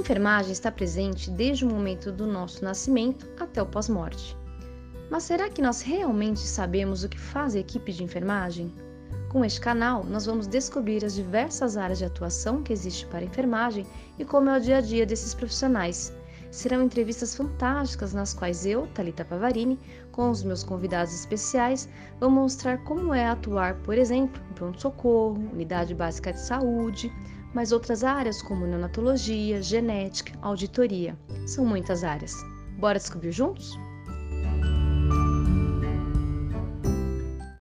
Enfermagem está presente desde o momento do nosso nascimento até o pós-morte. Mas será que nós realmente sabemos o que faz a equipe de enfermagem? Com este canal, nós vamos descobrir as diversas áreas de atuação que existe para a enfermagem e como é o dia a dia desses profissionais. Serão entrevistas fantásticas nas quais eu, Talita Pavarini, com os meus convidados especiais, vou mostrar como é atuar, por exemplo, em pronto-socorro, unidade básica de saúde, mas outras áreas como neonatologia, genética, auditoria. São muitas áreas. Bora descobrir juntos?